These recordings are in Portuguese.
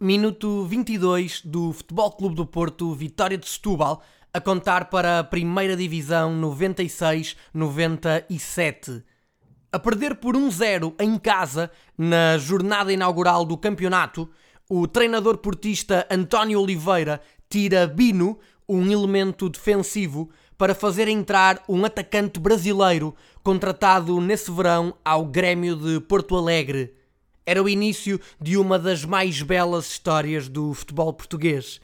Minuto 22 do Futebol Clube do Porto, Vitória de Setúbal, a contar para a Primeira Divisão 96-97. A perder por 1-0 em casa na jornada inaugural do campeonato, o treinador portista António Oliveira tira Bino, um elemento defensivo, para fazer entrar um atacante brasileiro contratado nesse verão ao Grêmio de Porto Alegre. Era o início de uma das mais belas histórias do futebol português.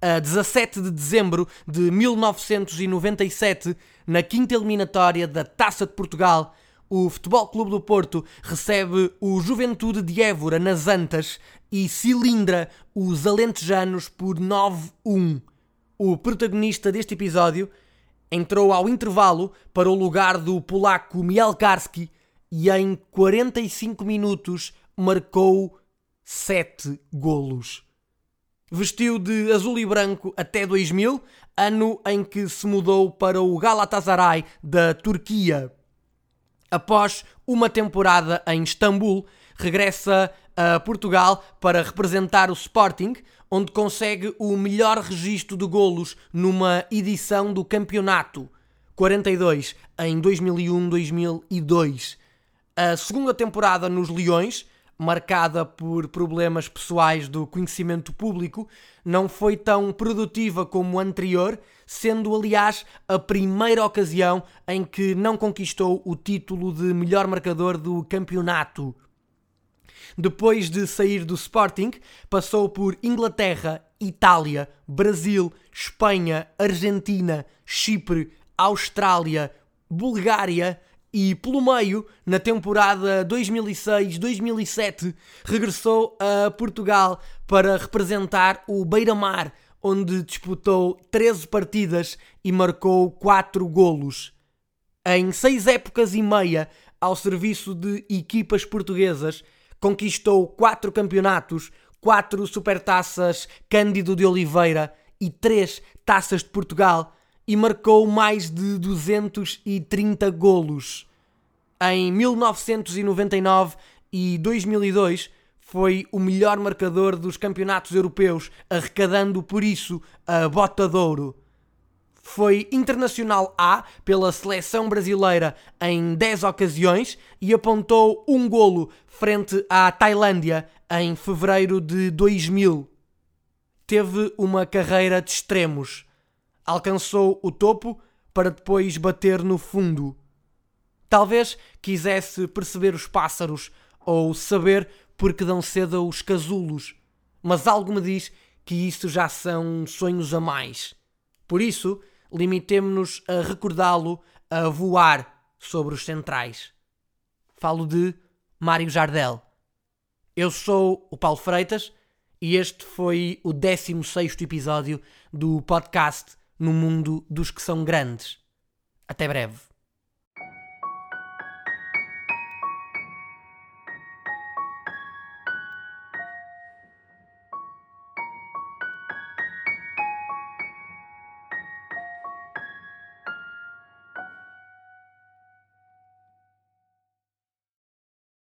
A 17 de dezembro de 1997, na quinta eliminatória da Taça de Portugal, o Futebol Clube do Porto recebe o Juventude de Évora nas Antas e cilindra os alentejanos por 9-1. O protagonista deste episódio entrou ao intervalo para o lugar do polaco Mielkarski e em 45 minutos marcou 7 golos. Vestiu de azul e branco até 2000, ano em que se mudou para o Galatasaray da Turquia. Após uma temporada em Istambul, regressa a Portugal para representar o Sporting, onde consegue o melhor registro de golos numa edição do campeonato, 42 em 2001-2002. A segunda temporada nos Leões, marcada por problemas pessoais do conhecimento público, não foi tão produtiva como a anterior, sendo aliás a primeira ocasião em que não conquistou o título de melhor marcador do campeonato. Depois de sair do Sporting, passou por Inglaterra, Itália, Brasil, Espanha, Argentina, Chipre, Austrália, Bulgária e, pelo meio, na temporada 2006-2007, regressou a Portugal para representar o Beira-Mar, onde disputou 13 partidas e marcou 4 golos. Em seis épocas e meia ao serviço de equipas portuguesas, conquistou 4 campeonatos, 4 supertaças Cândido de Oliveira e 3 taças de Portugal e marcou mais de 230 golos. Em 1999 e 2002 foi o melhor marcador dos campeonatos europeus, arrecadando por isso a Bota de Ouro. Foi internacional A pela seleção brasileira em 10 ocasiões e apontou um golo frente à Tailândia em fevereiro de 2000. Teve uma carreira de extremos alcançou o topo para depois bater no fundo. Talvez quisesse perceber os pássaros ou saber por que dão cedo os casulos, mas algo me diz que isso já são sonhos a mais. Por isso, limitemo-nos a recordá-lo a voar sobre os centrais. Falo de Mário Jardel. Eu sou o Paulo Freitas e este foi o 16 episódio do podcast no mundo dos que são grandes. Até breve.